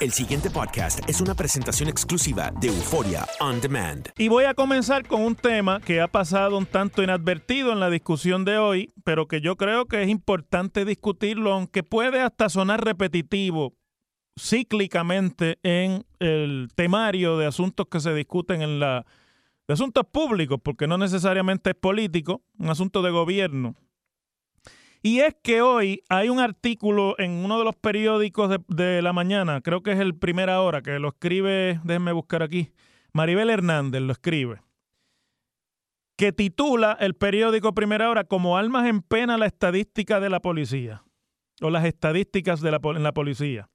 El siguiente podcast es una presentación exclusiva de Euforia On Demand. Y voy a comenzar con un tema que ha pasado un tanto inadvertido en la discusión de hoy, pero que yo creo que es importante discutirlo, aunque puede hasta sonar repetitivo cíclicamente en el temario de asuntos que se discuten en la de asuntos públicos, porque no necesariamente es político, un asunto de gobierno. Y es que hoy hay un artículo en uno de los periódicos de, la mañana, creo que es el Primera Hora, que lo escribe, déjenme buscar aquí, Maribel Hernández lo escribe, que titula el periódico Primera Hora como Almas en pena la estadística de la policía, o las estadísticas de la, en la policía.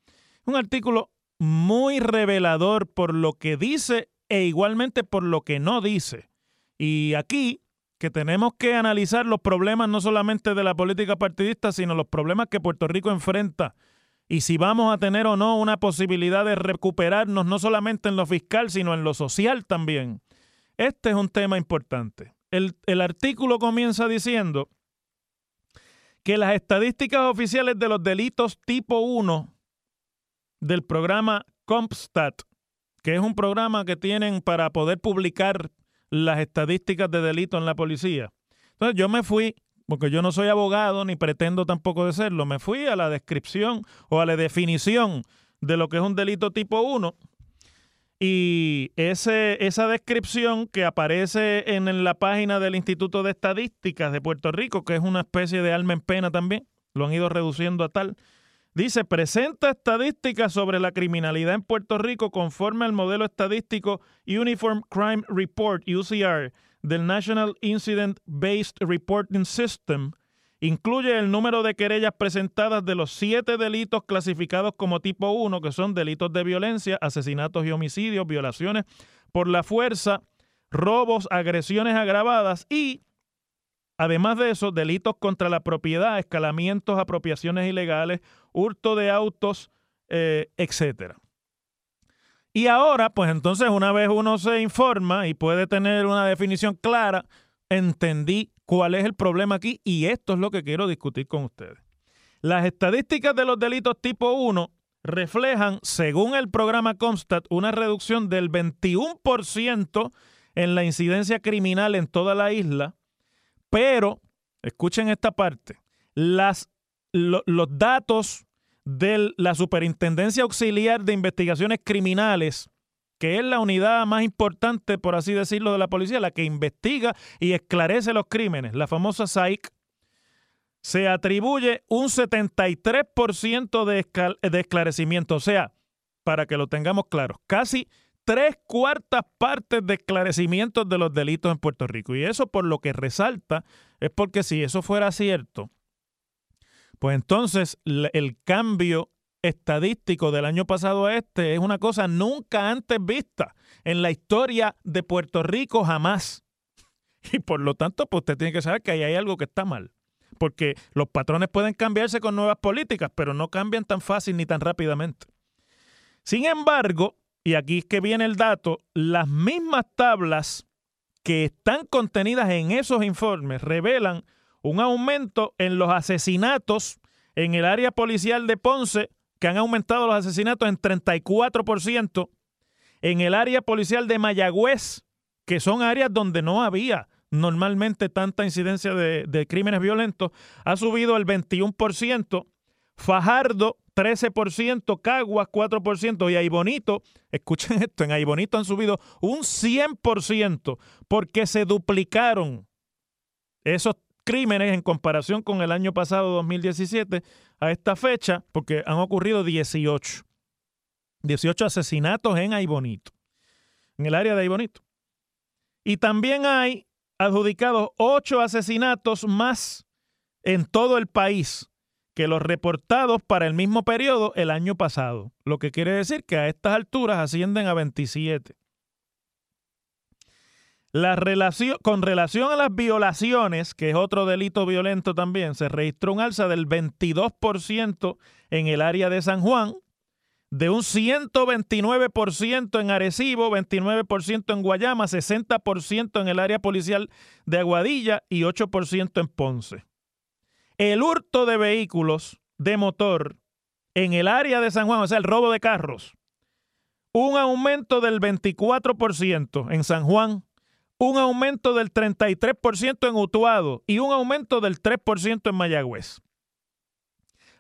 Un artículo muy revelador por lo que dice e igualmente por lo que no dice. Y aquí que tenemos que analizar los problemas no solamente de la política partidista, sino los problemas que Puerto Rico enfrenta y si vamos a tener o no una posibilidad de recuperarnos no solamente en lo fiscal, sino en lo social también. Este es un tema importante. El, el artículo comienza diciendo que las estadísticas oficiales de los delitos tipo 1 del programa CompStat, que es un programa que tienen para poder publicar las estadísticas de delito en la policía. Entonces yo me fui, porque yo no soy abogado ni pretendo tampoco de serlo, me fui a la descripción o a la definición de lo que es un delito tipo 1 y ese, esa descripción que aparece en, en la página del Instituto de Estadísticas de Puerto Rico, que es una especie de alma en pena también, lo han ido reduciendo a tal, Dice, presenta estadísticas sobre la criminalidad en Puerto Rico conforme al modelo estadístico Uniform Crime Report, UCR, del National Incident Based Reporting System. Incluye el número de querellas presentadas de los siete delitos clasificados como tipo 1, que son delitos de violencia, asesinatos y homicidios, violaciones por la fuerza, robos, agresiones agravadas y Además de eso, delitos contra la propiedad, escalamientos, apropiaciones ilegales, hurto de autos, eh, etcétera. Y ahora, pues entonces una vez uno se informa y puede tener una definición clara, entendí cuál es el problema aquí y esto es lo que quiero discutir con ustedes. Las estadísticas de los delitos tipo 1 reflejan, según el programa Comstat, una reducción del 21% en la incidencia criminal en toda la isla pero, escuchen esta parte, los datos de la Superintendencia Auxiliar de Investigaciones Criminales, que es la unidad más importante, por así decirlo, de la policía, la que investiga y esclarece los crímenes, la famosa SAIC, se atribuye un 73% de, de esclarecimiento. O sea, para que lo tengamos claro, casi tres cuartas partes de esclarecimientos de los delitos en Puerto Rico. Y eso por lo que resalta es porque si eso fuera cierto, pues entonces el cambio estadístico del año pasado a este es una cosa nunca antes vista en la historia de Puerto Rico jamás. Y por lo tanto, pues usted tiene que saber que ahí hay algo que está mal. Porque los patrones pueden cambiarse con nuevas políticas, pero no cambian tan fácil ni tan rápidamente. Sin embargo, y aquí es que viene el dato, las mismas tablas que están contenidas en esos informes revelan un aumento en los asesinatos en el área policial de Ponce que han aumentado los asesinatos en 34%, en el área policial de Mayagüez, que son áreas donde no había normalmente tanta incidencia de, crímenes violentos, ha subido el 21%, Fajardo 13%, Caguas 4% y Aibonito, escuchen esto, en Aibonito han subido un 100% porque se duplicaron esos crímenes en comparación con el año pasado, 2017, a esta fecha, porque han ocurrido 18. 18 asesinatos en Aibonito, en el área de Aibonito. Y también hay adjudicados 8 asesinatos más en todo el país que los reportados para el mismo periodo el año pasado, lo que quiere decir que a estas alturas ascienden a 27. La con relación a las violaciones, que es otro delito violento también, se registró un alza del 22% en el área de San Juan, de un 129% en Arecibo, 29% en Guayama, 60% en el área policial de Aguadilla y 8% en Ponce. El hurto de vehículos de motor en el área de San Juan, o sea, el robo de carros, un aumento del 24% en San Juan, un aumento del 33% en Utuado y un aumento del 3% en Mayagüez.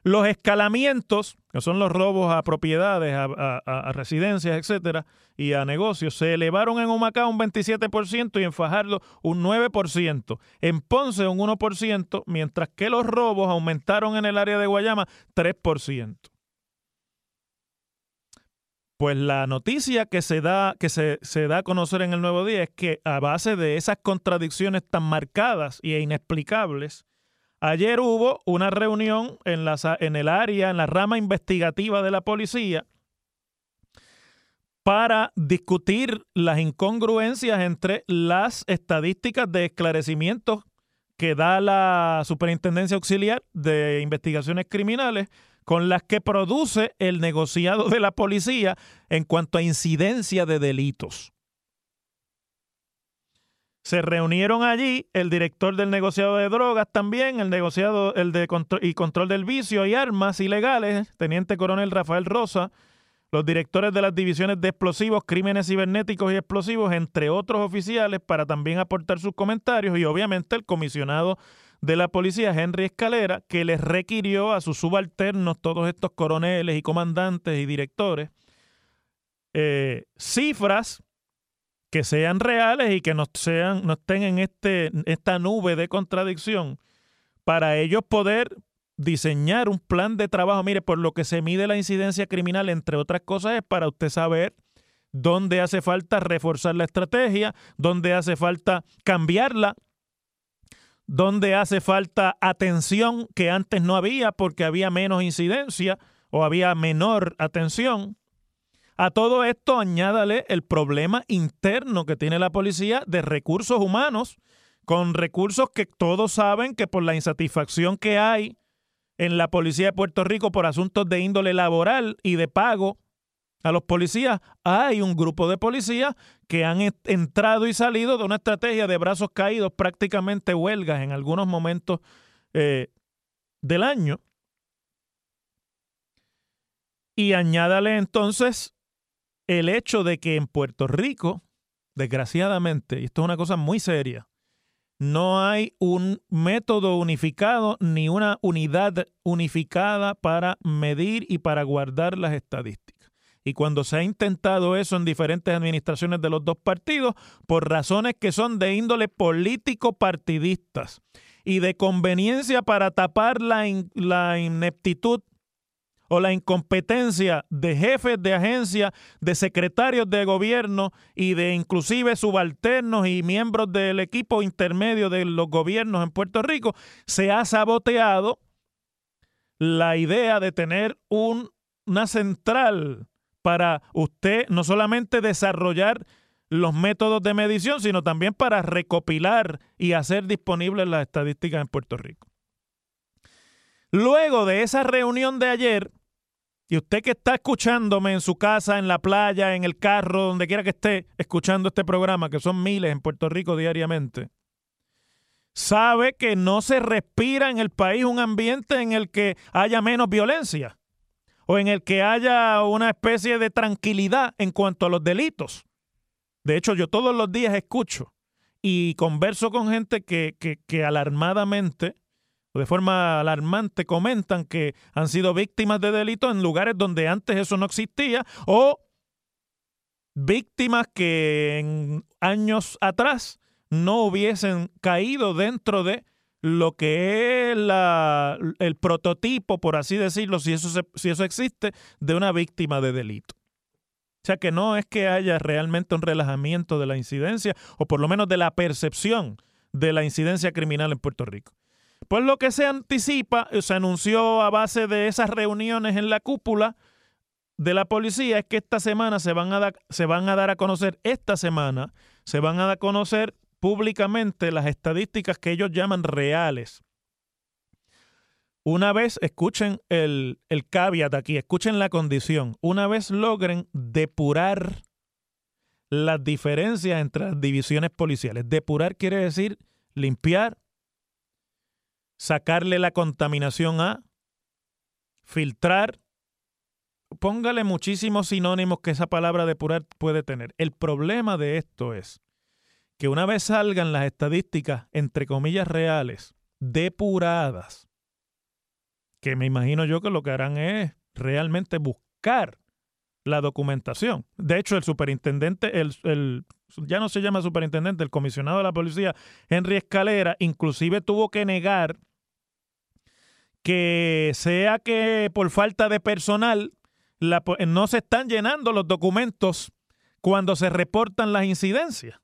Los escalamientos, que son los robos a propiedades, a, residencias, etcétera, y a negocios, se elevaron en Humacao un 27% y en Fajardo un 9%. En Ponce un 1%, mientras que los robos aumentaron en el área de Guayama 3%. Pues la noticia que se da, que se, da a conocer en el nuevo día es que a base de esas contradicciones tan marcadas e inexplicables, ayer hubo una reunión en, la, en el área, en la rama investigativa de la policía, para discutir las incongruencias entre las estadísticas de esclarecimientos que da la Superintendencia Auxiliar de Investigaciones Criminales con las que produce el negociado de la policía en cuanto a incidencia de delitos. Se reunieron allí el director del negociado de drogas también, el negociado el de y control del vicio y armas ilegales, teniente coronel Rafael Rosa, los directores de las divisiones de explosivos, crímenes cibernéticos y explosivos, entre otros oficiales, para también aportar sus comentarios y obviamente el comisionado de la policía, Henry Escalera, que les requirió a sus subalternos, todos estos coroneles y comandantes y directores, eh, cifras que sean reales y que no, sean, no estén en este, esta nube de contradicción para ellos poder diseñar un plan de trabajo. Mire, por lo que se mide la incidencia criminal, entre otras cosas, es para usted saber dónde hace falta reforzar la estrategia, dónde hace falta cambiarla donde hace falta atención que antes no había porque había menos incidencia o había menor atención. A todo esto añádale el problema interno que tiene la policía de recursos humanos, con recursos que todos saben que por la insatisfacción que hay en la policía de Puerto Rico por asuntos de índole laboral y de pago, a los policías, hay un grupo de policías que han entrado y salido de una estrategia de brazos caídos, prácticamente huelgas en algunos momentos eh, del año. Y añádale entonces el hecho de que en Puerto Rico, desgraciadamente, y esto es una cosa muy seria, no hay un método unificado ni una unidad unificada para medir y para guardar las estadísticas. Y cuando se ha intentado eso en diferentes administraciones de los dos partidos, por razones que son de índole político-partidistas y de conveniencia para tapar la, la ineptitud o la incompetencia de jefes de agencia, de secretarios de gobierno y de inclusive subalternos y miembros del equipo intermedio de los gobiernos en Puerto Rico, se ha saboteado la idea de tener un, una central para usted no solamente desarrollar los métodos de medición, sino también para recopilar y hacer disponibles las estadísticas en Puerto Rico. Luego de esa reunión de ayer, y usted que está escuchándome en su casa, en la playa, en el carro, donde quiera que esté escuchando este programa, que son miles en Puerto Rico diariamente, sabe que no se respira en el país un ambiente en el que haya menos violencia o en el que haya una especie de tranquilidad en cuanto a los delitos. De hecho, yo todos los días escucho y converso con gente que, que, que alarmadamente de forma alarmante comentan que han sido víctimas de delitos en lugares donde antes eso no existía o víctimas que en años atrás no hubiesen caído dentro de lo que es la, el prototipo, por así decirlo, si eso, si eso existe, de una víctima de delito. O sea que no es que haya realmente un relajamiento de la incidencia, o por lo menos de la percepción de la incidencia criminal en Puerto Rico. Pues lo que se anticipa, se anunció a base de esas reuniones en la cúpula de la policía, es que esta semana se van a, se van a dar a conocer, esta semana se van a dar a conocer públicamente las estadísticas que ellos llaman reales. Una vez, escuchen el, el caveat aquí, escuchen la condición, una vez logren depurar las diferencias entre las divisiones policiales. Depurar quiere decir limpiar, sacarle la contaminación a, filtrar, póngale muchísimos sinónimos que esa palabra depurar puede tener. El problema de esto es que una vez salgan las estadísticas, entre comillas, reales, depuradas, que me imagino yo que lo que harán es realmente buscar la documentación. De hecho, el superintendente, el, el, ya no se llama superintendente, el comisionado de la policía, Henry Escalera, inclusive tuvo que negar que sea que por falta de personal no se están llenando los documentos cuando se reportan las incidencias.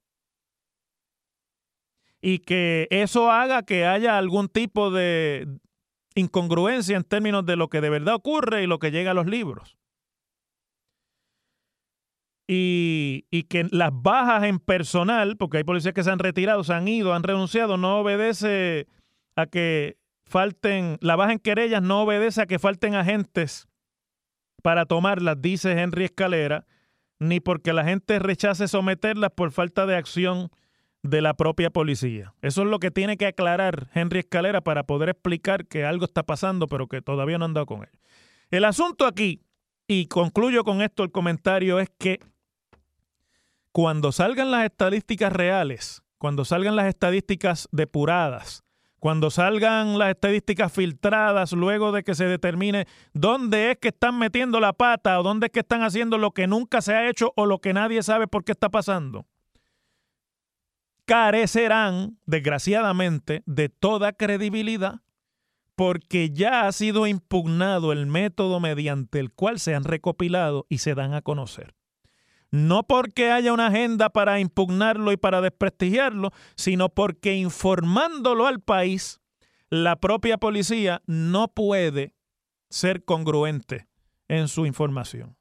Y que eso haga que haya algún tipo de incongruencia en términos de lo que de verdad ocurre y lo que llega a los libros. Y, que las bajas en personal, porque hay policías que se han retirado, se han ido, han renunciado, no obedece a que falten, la baja en querellas no obedece a que falten agentes para tomarlas, dice Henry Escalera, ni porque la gente rechace someterlas por falta de acción de la propia policía. Eso es lo que tiene que aclarar Henry Escalera para poder explicar que algo está pasando, pero que todavía no han dado con él. El asunto aquí, y concluyo con esto el comentario, es que cuando salgan las estadísticas reales, cuando salgan las estadísticas depuradas, cuando salgan las estadísticas filtradas luego de que se determine dónde es que están metiendo la pata o dónde es que están haciendo lo que nunca se ha hecho o lo que nadie sabe por qué está pasando, carecerán, desgraciadamente, de toda credibilidad porque ya ha sido impugnado el método mediante el cual se han recopilado y se dan a conocer no porque haya una agenda para impugnarlo y para desprestigiarlo, sino porque informándolo al país, la propia policía no puede ser congruente en su información.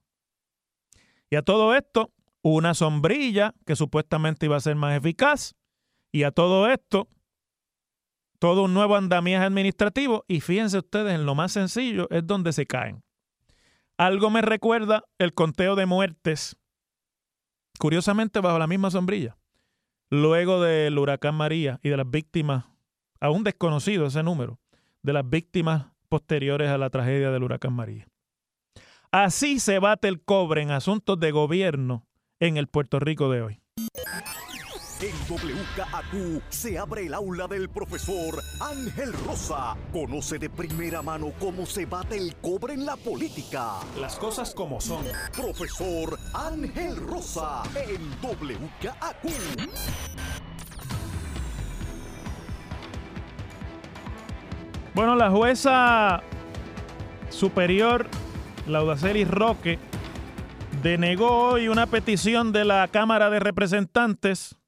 Y a todo esto, una sombrilla que supuestamente iba a ser más eficaz, y a todo esto, todo un nuevo andamiaje administrativo, y fíjense ustedes, en lo más sencillo es donde se caen. Algo me recuerda el conteo de muertes curiosamente bajo la misma sombrilla. Luego del huracán María y de las víctimas, aún desconocido ese número, de las víctimas posteriores a la tragedia del huracán María. Así se bate el cobre en asuntos de gobierno en el Puerto Rico de hoy. En WKAQ se abre el aula del profesor Ángel Rosa. Conoce de primera mano cómo se bate el cobre en la política. Las cosas como son. Profesor Ángel Rosa en WKAQ. Bueno, la jueza superior, Laudaceli Roque, denegó hoy una petición de la Cámara de Representantes,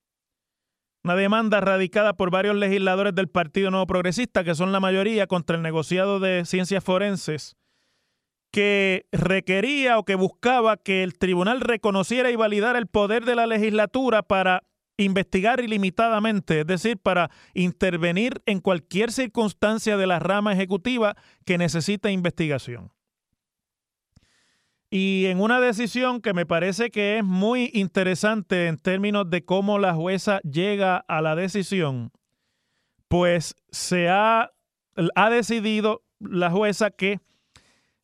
una demanda radicada por varios legisladores del Partido Nuevo Progresista, que son la mayoría, contra el negociado de ciencias forenses, que requería o que buscaba que el tribunal reconociera y validara el poder de la legislatura para investigar ilimitadamente, es decir, para intervenir en cualquier circunstancia de la rama ejecutiva que necesite investigación. Y en una decisión que me parece que es muy interesante en términos de cómo la jueza llega a la decisión, pues se ha, ha decidido la jueza que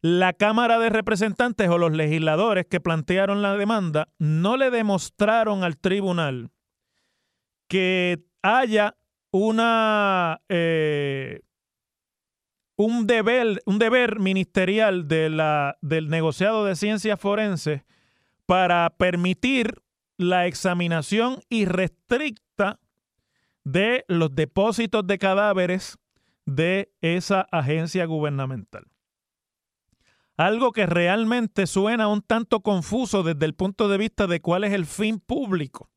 la Cámara de Representantes o los legisladores que plantearon la demanda no le demostraron al tribunal que haya una eh, un deber, un deber ministerial de la, del negociado de ciencias forenses para permitir la examinación irrestricta de los depósitos de cadáveres de esa agencia gubernamental. Algo que realmente suena un tanto confuso desde el punto de vista de cuál es el fin público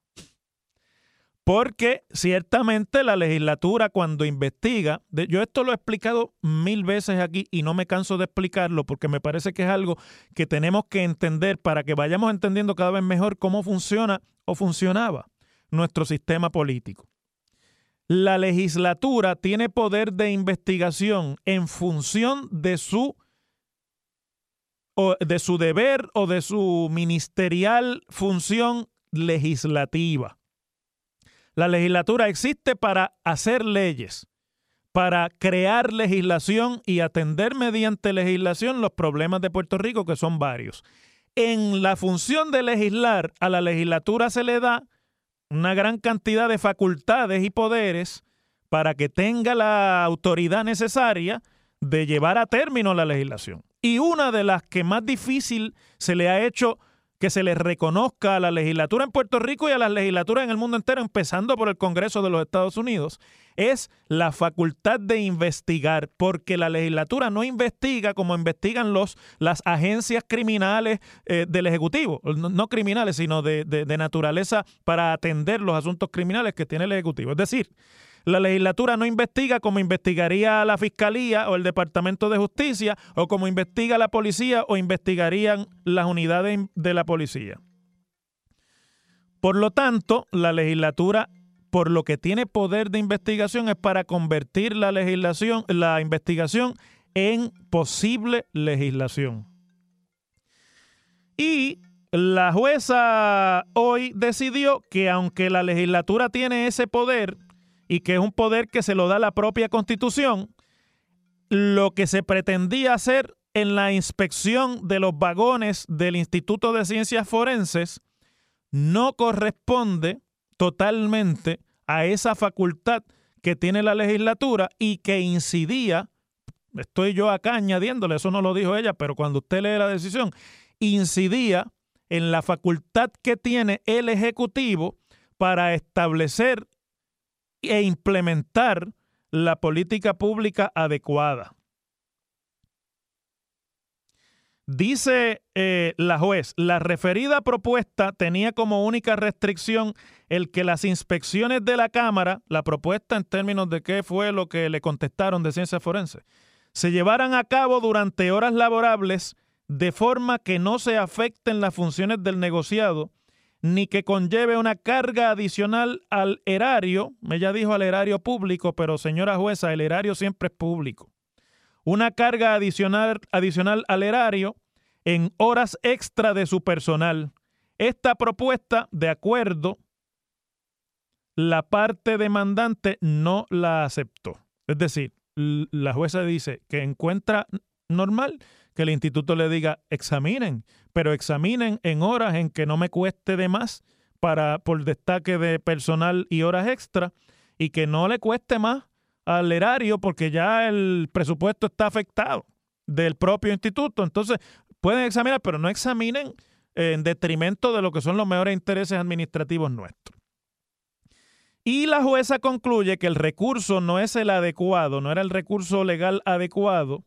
porque ciertamente la legislatura cuando investiga, yo esto lo he explicado mil veces aquí y no me canso de explicarlo porque me parece que es algo que tenemos que entender para que vayamos entendiendo cada vez mejor cómo funciona o funcionaba nuestro sistema político. La legislatura tiene poder de investigación en función de su de su deber o de su ministerial función legislativa. La legislatura existe para hacer leyes, para crear legislación y atender mediante legislación los problemas de Puerto Rico, que son varios. En la función de legislar, a la legislatura se le da una gran cantidad de facultades y poderes para que tenga la autoridad necesaria de llevar a término la legislación. Y una de las que más difícil se le ha hecho que se les reconozca a la legislatura en Puerto Rico y a las legislaturas en el mundo entero, empezando por el Congreso de los Estados Unidos, es la facultad de investigar, porque la legislatura no investiga como investigan los, las agencias criminales eh, del Ejecutivo, no, criminales, sino de, de naturaleza para atender los asuntos criminales que tiene el Ejecutivo. Es decir, la legislatura no investiga como investigaría la Fiscalía o el Departamento de Justicia o como investiga la policía o investigarían las unidades de la policía. Por lo tanto, la legislatura, por lo que tiene poder de investigación, es para convertir la legislación, la investigación en posible legislación. Y la jueza hoy decidió que aunque la legislatura tiene ese poder, y que es un poder que se lo da la propia constitución, lo que se pretendía hacer en la inspección de los vagones del Instituto de Ciencias Forenses no corresponde totalmente a esa facultad que tiene la legislatura y que incidía, estoy yo acá añadiéndole, eso no lo dijo ella, pero cuando usted lee la decisión, incidía en la facultad que tiene el Ejecutivo para establecer e implementar la política pública adecuada. Dice eh, la juez, la referida propuesta tenía como única restricción el que las inspecciones de la Cámara, la propuesta en términos de qué fue lo que le contestaron de ciencia forense, se llevaran a cabo durante horas laborables de forma que no se afecten las funciones del negociado ni que conlleve una carga adicional al erario, ella dijo al erario público, pero señora jueza, el erario siempre es público. Una carga adicional, adicional al erario en horas extra de su personal. Esta propuesta, de acuerdo, la parte demandante no la aceptó. Es decir, la jueza dice que encuentra normal que el instituto le diga examinen, pero examinen en horas en que no me cueste de más para por destaque de personal y horas extra y que no le cueste más al erario porque ya el presupuesto está afectado del propio instituto. Entonces, pueden examinar, pero no examinen en detrimento de lo que son los mejores intereses administrativos nuestros. Y la jueza concluye que el recurso no es el adecuado, no era el recurso legal adecuado,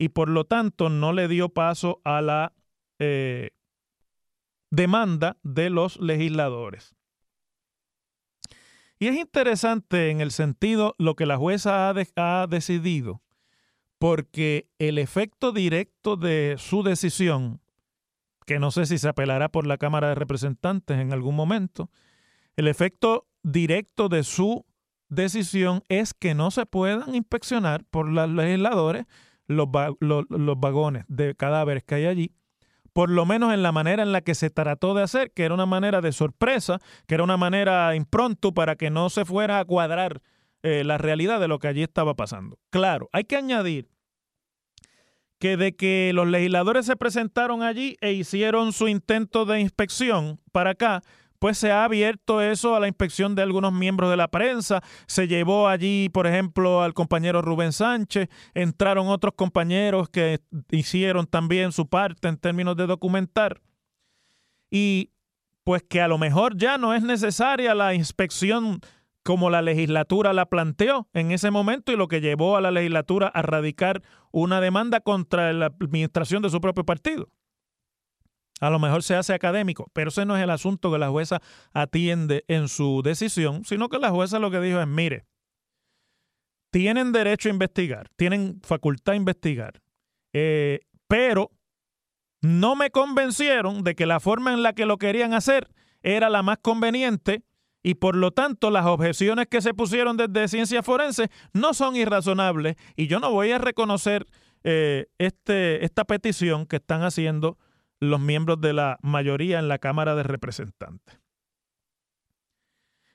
y por lo tanto no le dio paso a la eh, demanda de los legisladores. Y es interesante en el sentido lo que la jueza ha, ha decidido, porque el efecto directo de su decisión, que no sé si se apelará por la Cámara de Representantes en algún momento, el efecto directo de su decisión es que no se puedan inspeccionar por los legisladores los, los, vagones de cadáveres que hay allí, por lo menos en la manera en la que se trató de hacer, que era una manera de sorpresa, que era una manera impronto para que no se fuera a cuadrar eh, la realidad de lo que allí estaba pasando. Claro, hay que añadir que de que los legisladores se presentaron allí e hicieron su intento de inspección para acá, pues se ha abierto eso a la inspección de algunos miembros de la prensa. Se llevó allí, por ejemplo, al compañero Rubén Sánchez, entraron otros compañeros que hicieron también su parte en términos de documentar. Y pues que a lo mejor ya no es necesaria la inspección como la legislatura la planteó en ese momento y lo que llevó a la legislatura a radicar una demanda contra la administración de su propio partido. A lo mejor se hace académico, pero ese no es el asunto que la jueza atiende en su decisión, sino que la jueza lo que dijo es, mire, tienen derecho a investigar, tienen facultad a investigar, eh, pero no me convencieron de que la forma en la que lo querían hacer era la más conveniente y por lo tanto las objeciones que se pusieron desde ciencia forense no son irrazonables y yo no voy a reconocer eh, este, esta petición que están haciendo los miembros de la mayoría en la Cámara de Representantes.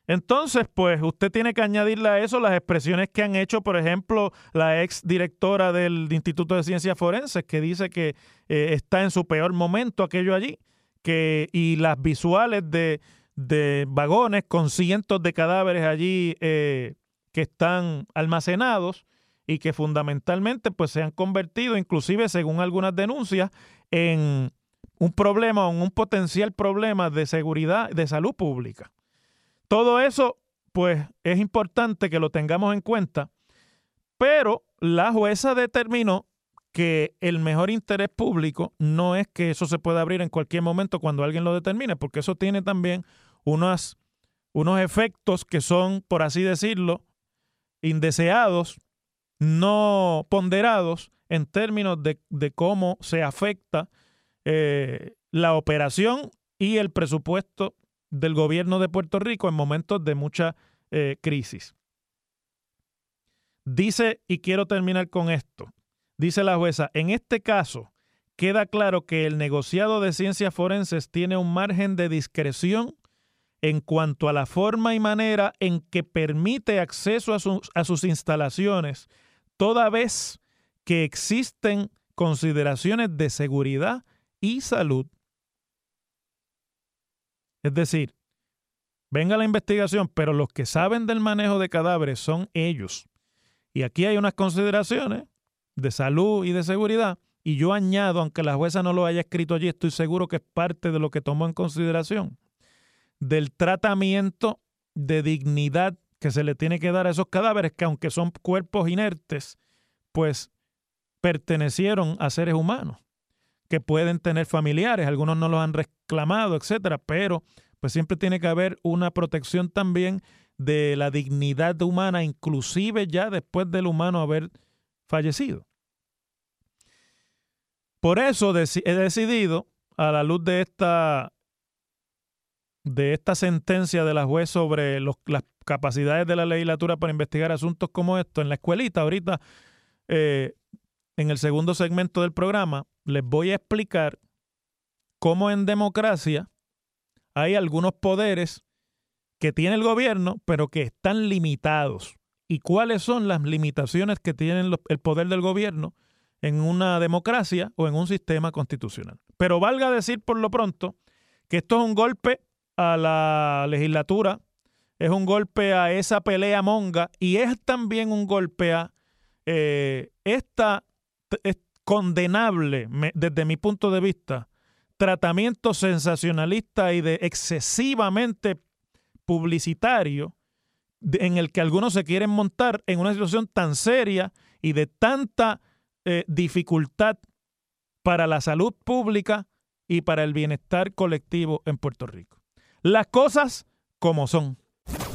Entonces, pues usted tiene que añadirle a eso las expresiones que han hecho, por ejemplo, la ex directora del Instituto de Ciencias Forenses, que dice que eh, está en su peor momento aquello allí, que, y las visuales de, vagones con cientos de cadáveres allí eh, que están almacenados y que fundamentalmente pues se han convertido, inclusive según algunas denuncias, en un problema o un potencial problema de seguridad, de salud pública. Todo eso, pues, es importante que lo tengamos en cuenta, pero la jueza determinó que el mejor interés público no es que eso se pueda abrir en cualquier momento cuando alguien lo determine, porque eso tiene también unos, efectos que son, por así decirlo, indeseados, no ponderados en términos de, de cómo se afecta eh, la operación y el presupuesto del gobierno de Puerto Rico en momentos de mucha eh, crisis. Dice, y quiero terminar con esto, dice la jueza, en este caso queda claro que el negociado de ciencias forenses tiene un margen de discreción en cuanto a la forma y manera en que permite acceso a sus, a sus instalaciones, toda vez que existen consideraciones de seguridad y salud. Es decir, venga la investigación, pero los que saben del manejo de cadáveres son ellos. Y aquí hay unas consideraciones de salud y de seguridad. Y yo añado, aunque la jueza no lo haya escrito allí, estoy seguro que es parte de lo que tomó en consideración, del tratamiento de dignidad que se le tiene que dar a esos cadáveres, que aunque son cuerpos inertes, pues pertenecieron a seres humanos que pueden tener familiares, algunos no los han reclamado, etcétera, pero pues siempre tiene que haber una protección también de la dignidad humana, inclusive ya después del humano haber fallecido. Por eso he decidido, a la luz de esta, de esta sentencia de la juez sobre las capacidades de la legislatura para investigar asuntos como esto, en la escuelita, ahorita, eh, en el segundo segmento del programa, les voy a explicar cómo en democracia hay algunos poderes que tiene el gobierno, pero que están limitados. ¿Y cuáles son las limitaciones que tiene el poder del gobierno en una democracia o en un sistema constitucional? Pero valga decir por lo pronto que esto es un golpe a la legislatura, es un golpe a esa pelea monga y es también un golpe a eh, esta, condenable desde mi punto de vista tratamiento sensacionalista y de excesivamente publicitario en el que algunos se quieren montar en una situación tan seria y de tanta eh, dificultad para la salud pública y para el bienestar colectivo en Puerto Rico. Las cosas como son.